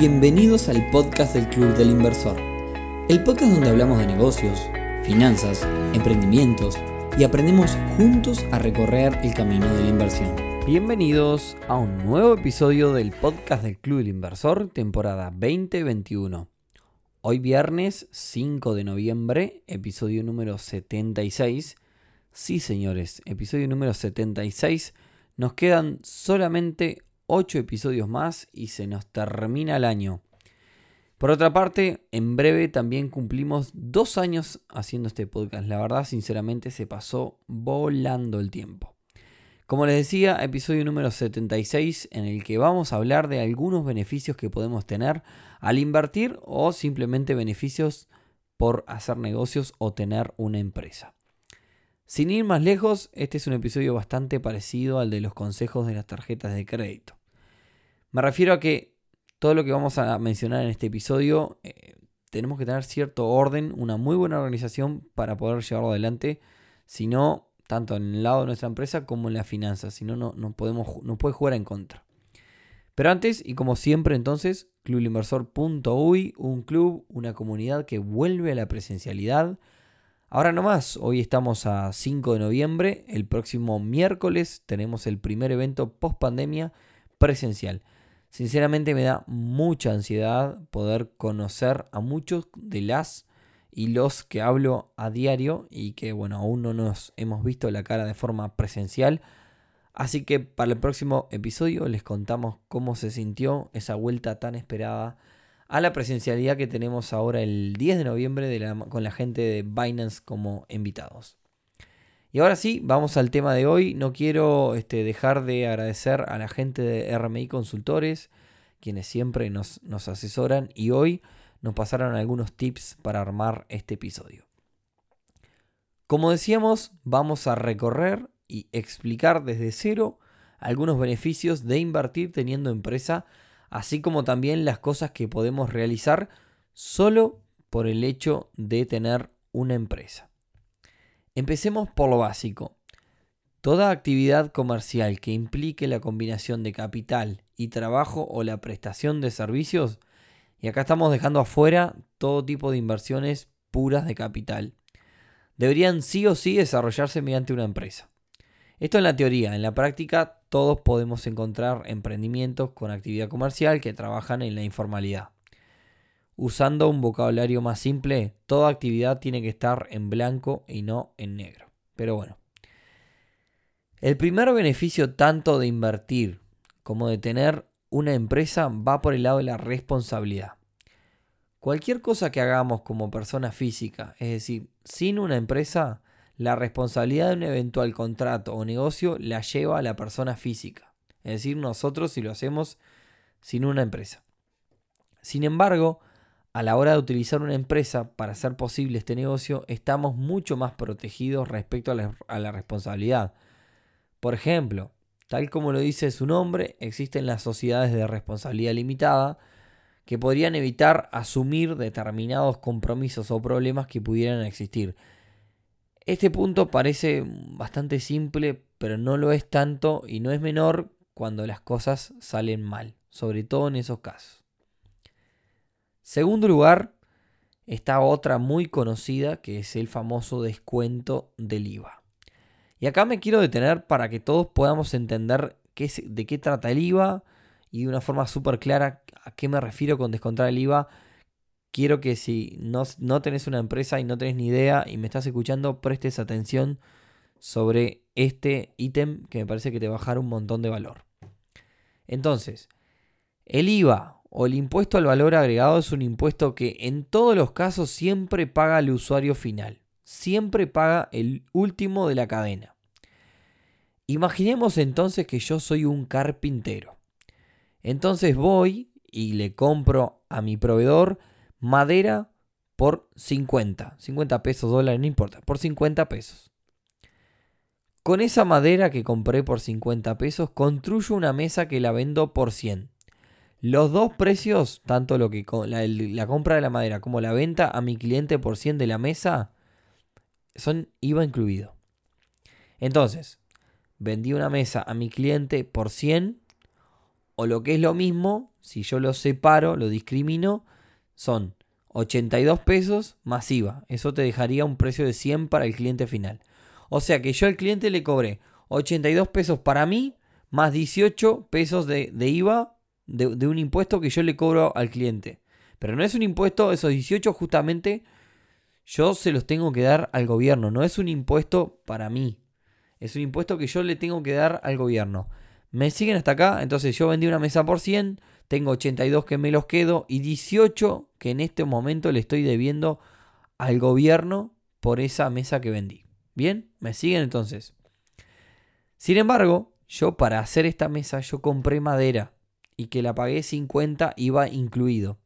Bienvenidos al podcast del Club del Inversor, el podcast donde hablamos de negocios, finanzas, emprendimientos y aprendemos juntos a recorrer el camino de la inversión. Bienvenidos a un nuevo episodio del podcast del Club del Inversor, temporada 2021. Hoy viernes 5 de noviembre, episodio número 76. Sí, señores, episodio número 76. Nos quedan solamente 8 episodios más y se nos termina el año. Por otra parte, en breve también cumplimos dos años haciendo este podcast. La verdad, sinceramente, se pasó volando el tiempo. Como les decía, episodio número 76 en el que vamos a hablar de algunos beneficios que podemos tener al invertir o simplemente beneficios por hacer negocios o tener una empresa. Sin ir más lejos, este es un episodio bastante parecido al de los consejos de las tarjetas de crédito. Me refiero a que todo lo que vamos a mencionar en este episodio eh, tenemos que tener cierto orden, una muy buena organización para poder llevarlo adelante. Si no, tanto en el lado de nuestra empresa como en la finanza. Si no, no, podemos, no puede jugar en contra. Pero antes, y como siempre entonces, clubinversor.uy, un club, una comunidad que vuelve a la presencialidad. Ahora no más, hoy estamos a 5 de noviembre, el próximo miércoles tenemos el primer evento post pandemia presencial. Sinceramente me da mucha ansiedad poder conocer a muchos de las y los que hablo a diario y que bueno, aún no nos hemos visto la cara de forma presencial. Así que para el próximo episodio les contamos cómo se sintió esa vuelta tan esperada a la presencialidad que tenemos ahora el 10 de noviembre con la gente de Binance como invitados. Y ahora sí, vamos al tema de hoy. No quiero este, dejar de agradecer a la gente de RMI Consultores, quienes siempre nos, nos asesoran y hoy nos pasaron algunos tips para armar este episodio. Como decíamos, vamos a recorrer y explicar desde cero algunos beneficios de invertir teniendo empresa, así como también las cosas que podemos realizar solo por el hecho de tener una empresa. Empecemos por lo básico. Toda actividad comercial que implique la combinación de capital y trabajo o la prestación de servicios, y acá estamos dejando afuera todo tipo de inversiones puras de capital, deberían sí o sí desarrollarse mediante una empresa. Esto en la teoría, en la práctica todos podemos encontrar emprendimientos con actividad comercial que trabajan en la informalidad. Usando un vocabulario más simple, toda actividad tiene que estar en blanco y no en negro. Pero bueno. El primer beneficio tanto de invertir como de tener una empresa va por el lado de la responsabilidad. Cualquier cosa que hagamos como persona física, es decir, sin una empresa, la responsabilidad de un eventual contrato o negocio la lleva a la persona física. Es decir, nosotros si lo hacemos sin una empresa. Sin embargo, a la hora de utilizar una empresa para hacer posible este negocio, estamos mucho más protegidos respecto a la, responsabilidad. Por ejemplo, tal como lo dice su nombre, existen las sociedades de responsabilidad limitada que podrían evitar asumir determinados compromisos o problemas que pudieran existir. Este punto parece bastante simple, pero no lo es tanto y no es menor cuando las cosas salen mal, sobre todo en esos casos. Segundo lugar, está otra muy conocida que es el famoso descuento del IVA. Y acá me quiero detener para que todos podamos entender qué de qué trata el IVA y de una forma súper clara a qué me refiero con descontar el IVA. Quiero que si no, no tenés una empresa y no tenés ni idea y me estás escuchando, prestes atención sobre este ítem que me parece que te va a bajar un montón de valor. Entonces, el IVA o el impuesto al valor agregado es un impuesto que en todos los casos siempre paga el usuario final. Siempre paga el último de la cadena. Imaginemos entonces que yo soy un carpintero. Entonces voy y le compro a mi proveedor madera por 50. 50 pesos, dólares, no importa. Por 50 pesos. Con esa madera que compré por 50 pesos, construyo una mesa que la vendo por 100. Los dos precios, tanto lo que la, compra de la madera como la venta a mi cliente por 100 de la mesa, son IVA incluido. Entonces, vendí una mesa a mi cliente por 100 O lo que es lo mismo, si yo lo separo, lo discrimino, son 82 pesos más IVA. Eso te dejaría un precio de 100 para el cliente final. O sea que yo al cliente le cobré 82 pesos para mí, más 18 pesos de, IVA de, un impuesto que yo le cobro al cliente. Pero no es un impuesto, esos 18 justamente yo se los tengo que dar al gobierno. No es un impuesto para mí. Es un impuesto que yo le tengo que dar al gobierno. ¿Me siguen hasta acá? Entonces yo vendí una mesa por 100, tengo 82 que me los quedo y 18 que en este momento le estoy debiendo al gobierno por esa mesa que vendí. ¿Bien? ¿Me siguen entonces? Sin embargo, yo para hacer esta mesa yo compré madera y que la pagué 50 iba incluido.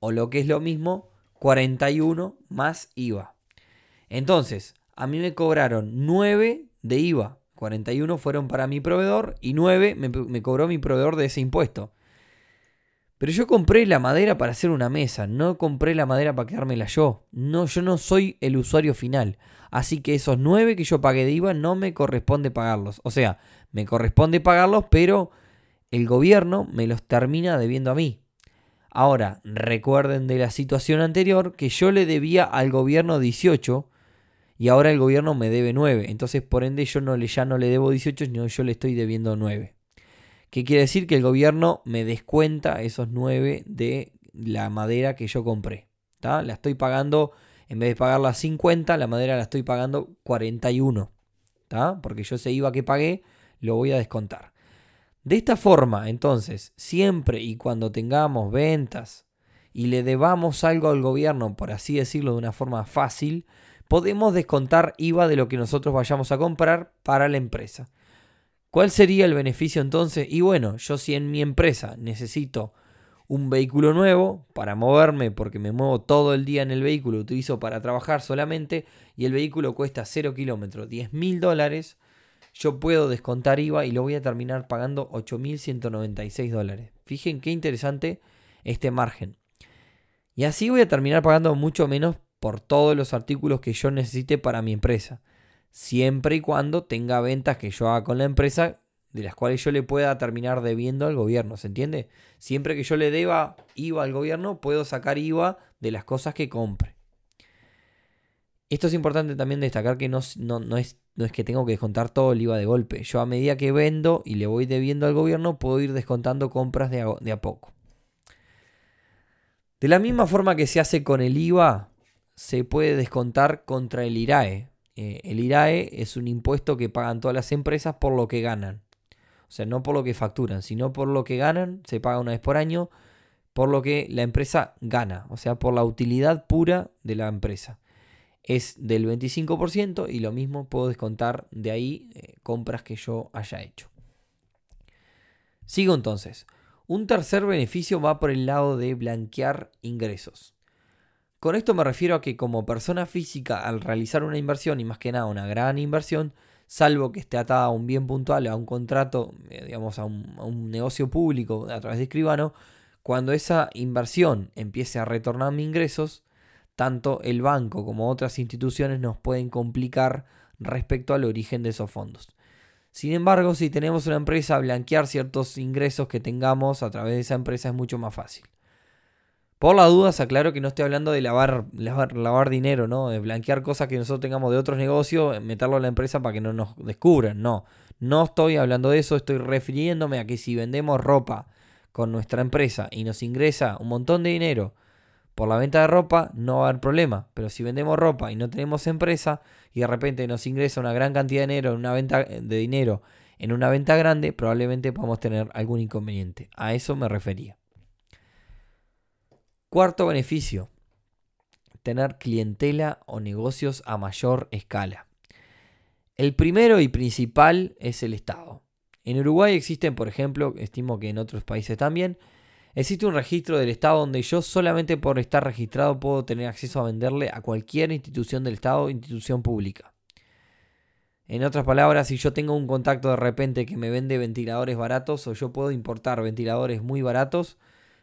O lo que es lo mismo, 41 más IVA. Entonces, a mí me cobraron 9 de IVA. 41 fueron para mi proveedor y 9 me, cobró mi proveedor de ese impuesto. Pero yo compré la madera para hacer una mesa, no compré la madera para quedármela yo. No, yo no soy el usuario final. Así que esos 9 que yo pagué de IVA no me corresponde pagarlos. O sea, me corresponde pagarlos, pero el gobierno me los termina debiendo a mí. Ahora, recuerden de la situación anterior que yo le debía al gobierno 18 y ahora el gobierno me debe 9. Entonces, por ende, yo no le, ya no le debo 18, sino yo le estoy debiendo 9. ¿Qué quiere decir? Que el gobierno me descuenta esos 9 de la madera que yo compré. La estoy pagando, en vez de pagarla 50, la madera la estoy pagando 41. Porque yo ese IVA que pagué lo voy a descontar. De esta forma, entonces, siempre y cuando tengamos ventas y le debamos algo al gobierno, por así decirlo de una forma fácil, podemos descontar IVA de lo que nosotros vayamos a comprar para la empresa. ¿Cuál sería el beneficio entonces? Y bueno, yo si en mi empresa necesito un vehículo nuevo para moverme, porque me muevo todo el día en el vehículo, utilizo para trabajar solamente, y el vehículo cuesta 0 kilómetros, 10 mil dólares, yo puedo descontar IVA y lo voy a terminar pagando 8.196 dólares. Fíjense qué interesante este margen. Y así voy a terminar pagando mucho menos por todos los artículos que yo necesite para mi empresa, siempre y cuando tenga ventas que yo haga con la empresa de las cuales yo le pueda terminar debiendo al gobierno, ¿se entiende? Siempre que yo le deba IVA al gobierno, puedo sacar IVA de las cosas que compre. Esto es importante también destacar que no, no, es, no es que tengo que descontar todo el IVA de golpe. Yo a medida que vendo y le voy debiendo al gobierno, puedo ir descontando compras de a, de a poco. De la misma forma que se hace con el IVA, se puede descontar contra el IRAE. Eh, el IRAE es un impuesto que pagan todas las empresas por lo que ganan. O sea, no por lo que facturan, sino por lo que ganan, se paga una vez por año, por lo que la empresa gana, o sea, por la utilidad pura de la empresa. Es del 25% y lo mismo puedo descontar de ahí eh, compras que yo haya hecho. Sigo entonces. Un tercer beneficio va por el lado de blanquear ingresos. Con esto me refiero a que como persona física al realizar una inversión y más que nada una gran inversión, salvo que esté atada a un bien puntual, a un contrato, eh, digamos a un, negocio público a través de escribano, cuando esa inversión empiece a retornarme ingresos, tanto el banco como otras instituciones nos pueden complicar respecto al origen de esos fondos. Sin embargo, si tenemos una empresa, blanquear ciertos ingresos que tengamos a través de esa empresa es mucho más fácil. Por la duda, se aclaro que no estoy hablando de lavar, lavar, dinero, ¿no? De blanquear cosas que nosotros tengamos de otros negocios, meterlo a la empresa para que no nos descubran. No, no estoy hablando de eso, estoy refiriéndome a que si vendemos ropa con nuestra empresa y nos ingresa un montón de dinero por la venta de ropa, no va a haber problema. Pero si vendemos ropa y no tenemos empresa y de repente nos ingresa una gran cantidad de dinero en una venta de dinero en una venta grande, probablemente podamos tener algún inconveniente. A eso me refería. Cuarto beneficio, tener clientela o negocios a mayor escala. El primero y principal es el Estado. En Uruguay existen, por ejemplo, estimo que en otros países también, existe un registro del Estado donde yo solamente por estar registrado puedo tener acceso a venderle a cualquier institución del Estado o institución pública. En otras palabras, si yo tengo un contacto de repente que me vende ventiladores baratos o yo puedo importar ventiladores muy baratos,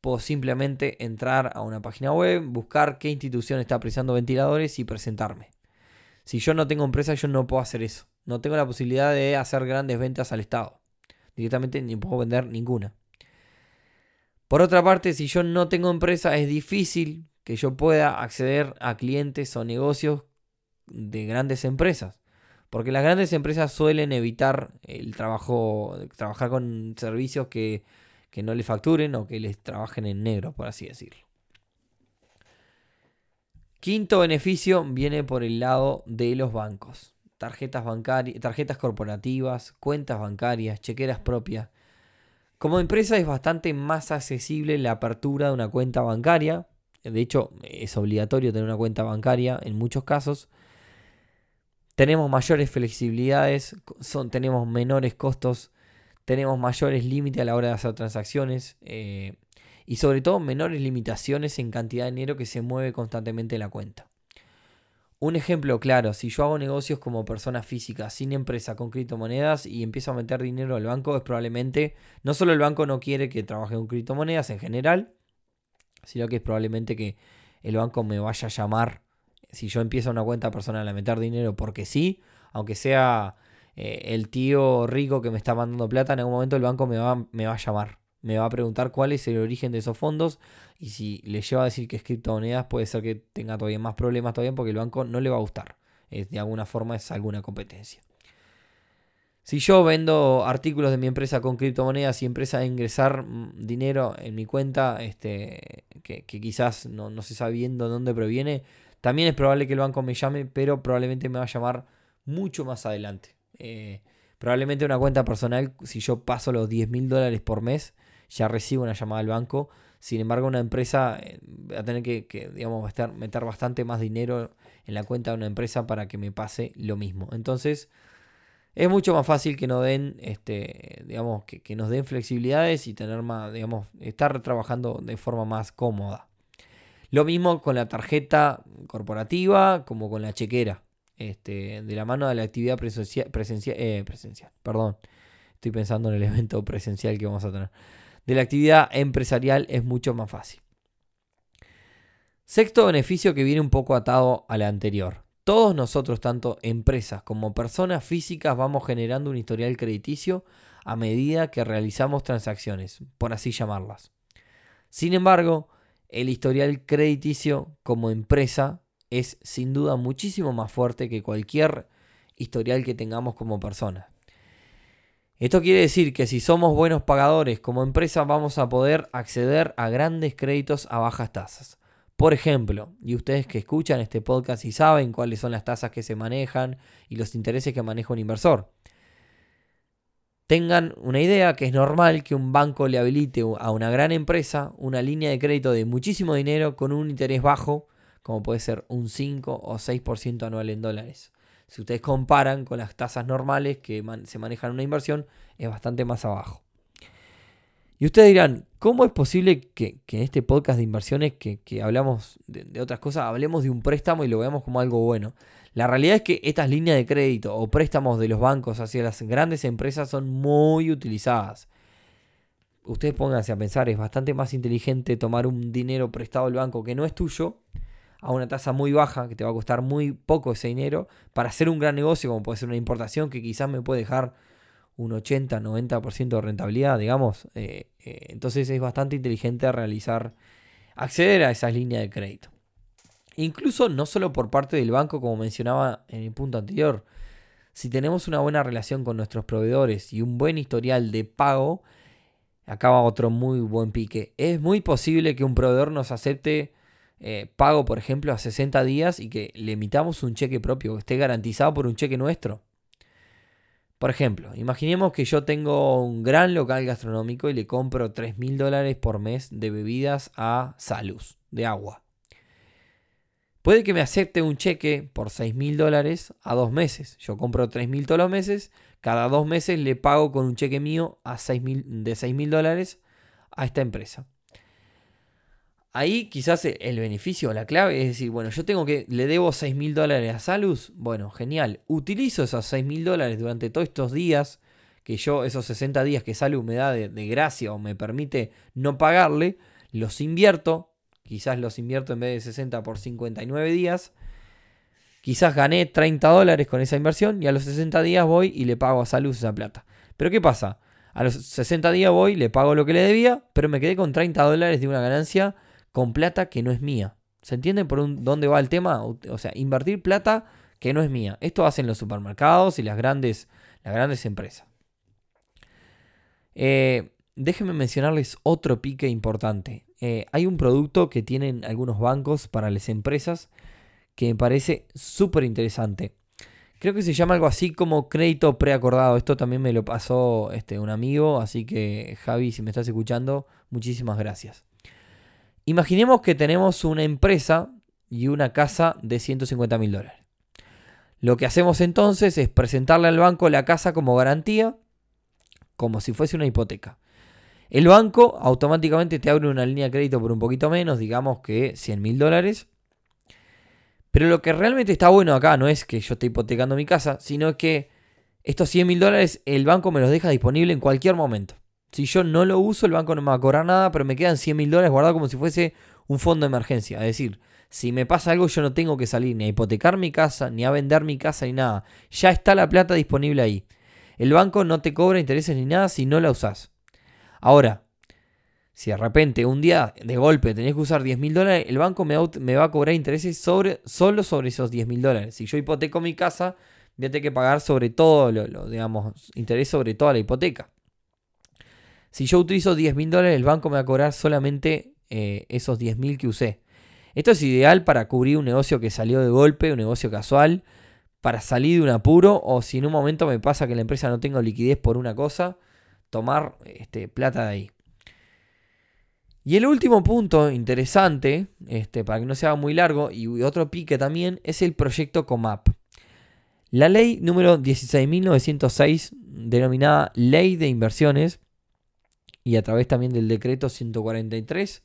Puedo simplemente entrar a una página web, buscar qué institución está apreciando ventiladores y presentarme. Si yo no tengo empresa, yo no puedo hacer eso. No tengo la posibilidad de hacer grandes ventas al Estado. Directamente ni puedo vender ninguna. Por otra parte, si yo no tengo empresa, es difícil que yo pueda acceder a clientes o negocios de grandes empresas. Porque las grandes empresas suelen evitar el trabajo, trabajar con servicios que, que no les facturen o que les trabajen en negro, por así decirlo. Quinto beneficio viene por el lado de los bancos. Tarjetas, bancarias, tarjetas corporativas, cuentas bancarias, chequeras propias. Como empresa es bastante más accesible la apertura de una cuenta bancaria. De hecho, es obligatorio tener una cuenta bancaria en muchos casos. Tenemos mayores flexibilidades, son, tenemos menores costos, tenemos mayores límites a la hora de hacer transacciones. Eh, y sobre todo menores limitaciones en cantidad de dinero que se mueve constantemente en la cuenta. Un ejemplo claro, si yo hago negocios como persona física, sin empresa, con criptomonedas y empiezo a meter dinero al banco, es probablemente, no solo el banco no quiere que trabaje con criptomonedas en general, sino que es probablemente que el banco me vaya a llamar, si yo empiezo una cuenta personal a meter dinero porque sí, aunque sea eh, el tío rico que me está mandando plata, en algún momento el banco me va, me va a llamar me va a preguntar cuál es el origen de esos fondos y si le lleva a decir que es criptomonedas puede ser que tenga todavía más problemas todavía porque el banco no le va a gustar. de alguna forma es alguna competencia. Si yo vendo artículos de mi empresa con criptomonedas y empresa a ingresar mm, dinero en mi cuenta, este, que, quizás no, no se sabe bien de dónde proviene, también es probable que el banco me llame, pero probablemente me va a llamar mucho más adelante. Eh, probablemente una cuenta personal, si yo paso los 10 mil dólares por mes, ya recibo una llamada al banco. Sin embargo, una empresa eh, va a tener que, digamos, meter bastante más dinero en la cuenta de una empresa para que me pase lo mismo. Entonces, es mucho más fácil que nos den, este, digamos, que, nos den flexibilidades y tener más, digamos, estar trabajando de forma más cómoda. Lo mismo con la tarjeta corporativa como con la chequera. Este, de la mano de la actividad eh, presencial, perdón. Estoy pensando en el evento presencial que vamos a tener de la actividad empresarial es mucho más fácil. Sexto beneficio que viene un poco atado al anterior. Todos nosotros, tanto empresas como personas físicas, vamos generando un historial crediticio a medida que realizamos transacciones, por así llamarlas. Sin embargo, el historial crediticio como empresa es sin duda muchísimo más fuerte que cualquier historial que tengamos como persona. Esto quiere decir que si somos buenos pagadores como empresa vamos a poder acceder a grandes créditos a bajas tasas. Por ejemplo, y ustedes que escuchan este podcast y saben cuáles son las tasas que se manejan y los intereses que maneja un inversor. Tengan una idea que es normal que un banco le habilite a una gran empresa una línea de crédito de muchísimo dinero con un interés bajo, como puede ser un 5 o 6% anual en dólares si ustedes comparan con las tasas normales que se manejan en una inversión, es bastante más abajo. Y ustedes dirán, ¿cómo es posible que, en este podcast de inversiones que, hablamos de, otras cosas, hablemos de un préstamo y lo veamos como algo bueno? La realidad es que estas líneas de crédito o préstamos de los bancos hacia las grandes empresas son muy utilizadas. Ustedes pónganse a pensar, es bastante más inteligente tomar un dinero prestado al banco que no es tuyo a una tasa muy baja, que te va a costar muy poco ese dinero, para hacer un gran negocio, como puede ser una importación que quizás me puede dejar un 80-90% de rentabilidad, digamos. Eh, eh, entonces es bastante inteligente realizar, acceder a esas líneas de crédito. Incluso no solo por parte del banco, como mencionaba en el punto anterior, si tenemos una buena relación con nuestros proveedores y un buen historial de pago, acaba otro muy buen pique. Es muy posible que un proveedor nos acepte eh, pago, por ejemplo, a 60 días y que le emitamos un cheque propio, que esté garantizado por un cheque nuestro. Por ejemplo, imaginemos que yo tengo un gran local gastronómico y le compro 3 mil dólares por mes de bebidas a Salus, de agua. Puede que me acepte un cheque por 6 mil dólares a dos meses. Yo compro 3 mil todos los meses. Cada dos meses le pago con un cheque mío a 6 de 6 mil dólares a esta empresa. Ahí quizás el beneficio, la clave es decir, bueno, yo tengo que, le debo 6 mil dólares a Salus, bueno, genial, utilizo esos 6 mil dólares durante todos estos días, que yo, esos 60 días que Salus me da de, gracia o me permite no pagarle, los invierto, quizás los invierto en vez de 60 por 59 días, quizás gané 30 dólares con esa inversión y a los 60 días voy y le pago a Salus esa plata. Pero ¿qué pasa? A los 60 días voy, le pago lo que le debía, pero me quedé con 30 dólares de una ganancia con plata que no es mía. ¿Se entiende por dónde va el tema? O sea, invertir plata que no es mía. Esto hacen los supermercados y las grandes, las grandes empresas. Eh, déjenme mencionarles otro pique importante. Eh, hay un producto que tienen algunos bancos para las empresas que me parece súper interesante. Creo que se llama algo así como crédito preacordado. Esto también me lo pasó este, un amigo, así que Javi, si me estás escuchando, muchísimas gracias. Imaginemos que tenemos una empresa y una casa de 150 mil dólares. Lo que hacemos entonces es presentarle al banco la casa como garantía, como si fuese una hipoteca. El banco automáticamente te abre una línea de crédito por un poquito menos, digamos que 100 mil dólares, pero lo que realmente está bueno acá no es que yo esté hipotecando mi casa, sino que estos 100 mil dólares el banco me los deja disponible en cualquier momento. Si yo no lo uso, el banco no me va a cobrar nada, pero me quedan 100 mil dólares guardados como si fuese un fondo de emergencia. Es decir, si me pasa algo, yo no tengo que salir ni a hipotecar mi casa, ni a vender mi casa, ni nada. Ya está la plata disponible ahí. El banco no te cobra intereses ni nada si no la usas. Ahora, si de repente un día de golpe tenés que usar 10 mil dólares, el banco me, va a cobrar intereses sobre, solo sobre esos 10 mil dólares. Si yo hipoteco mi casa, voy a tener que pagar sobre todo, lo, digamos, interés sobre toda la hipoteca. Si yo utilizo 10 mil dólares, el banco me va a cobrar solamente eh, esos 10 mil que usé. Esto es ideal para cubrir un negocio que salió de golpe, un negocio casual, para salir de un apuro o si en un momento me pasa que la empresa no tengo liquidez por una cosa, tomar este, plata de ahí. Y el último punto interesante, este, para que no sea muy largo, y otro pique también, es el proyecto COMAP. La ley número 16.906, denominada Ley de Inversiones, y a través también del decreto 143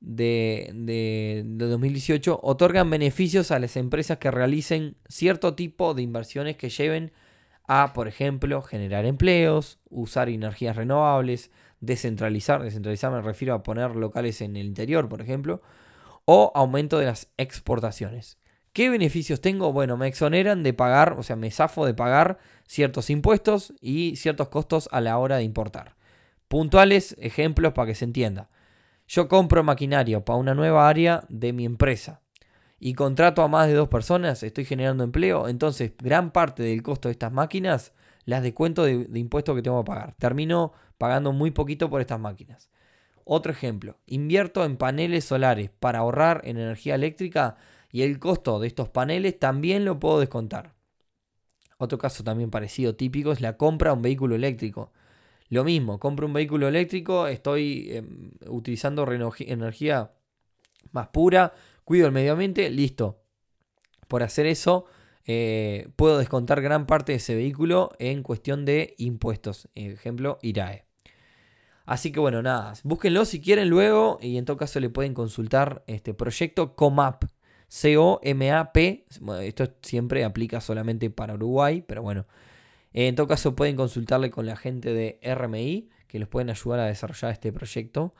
de, de, de 2018, otorgan beneficios a las empresas que realicen cierto tipo de inversiones que lleven a, por ejemplo, generar empleos, usar energías renovables, descentralizar, descentralizar me refiero a poner locales en el interior, por ejemplo, o aumento de las exportaciones. ¿Qué beneficios tengo? Bueno, me exoneran de pagar, o sea, me zafo de pagar ciertos impuestos y ciertos costos a la hora de importar. Puntuales ejemplos para que se entienda. Yo compro maquinario para una nueva área de mi empresa y contrato a más de dos personas, estoy generando empleo, entonces gran parte del costo de estas máquinas las descuento de, de impuestos que tengo que pagar. Termino pagando muy poquito por estas máquinas. Otro ejemplo, invierto en paneles solares para ahorrar en energía eléctrica y el costo de estos paneles también lo puedo descontar. Otro caso también parecido típico es la compra de un vehículo eléctrico. Lo mismo, compro un vehículo eléctrico, estoy em, utilizando energía más pura, cuido el medio ambiente, listo. Por hacer eso, eh, puedo descontar gran parte de ese vehículo en cuestión de impuestos. Ejemplo, IRAE. Así que bueno, nada, búsquenlo si quieren luego y en todo caso le pueden consultar este proyecto COMAP. C-O-M-A-P. Esto siempre aplica solamente para Uruguay, pero bueno. En todo caso pueden consultarle con la gente de RMI que les pueden ayudar a desarrollar este proyecto.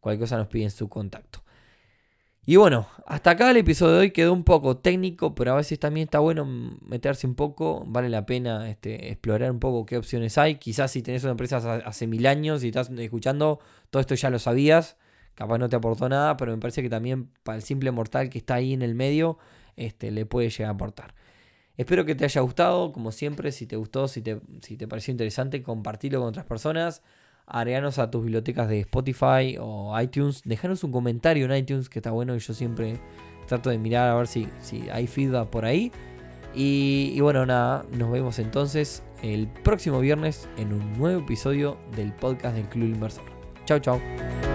Cualquier cosa nos piden su contacto. Y bueno, hasta acá el episodio de hoy quedó un poco técnico, pero a veces también está bueno meterse un poco, vale la pena este, explorar un poco qué opciones hay. Quizás si tenés una empresa hace mil años y estás escuchando, todo esto ya lo sabías, capaz no te aportó nada, pero me parece que también para el simple mortal que está ahí en el medio, este, le puede llegar a aportar. Espero que te haya gustado, como siempre, si te gustó, si te, si te pareció interesante, compartirlo con otras personas agreganos a tus bibliotecas de Spotify o iTunes. Dejanos un comentario en iTunes que está bueno y yo siempre trato de mirar a ver si, si hay feedback por ahí. Y, y, bueno, nada, nos vemos entonces el próximo viernes en un nuevo episodio del podcast del Club Inversor. Chao, chao.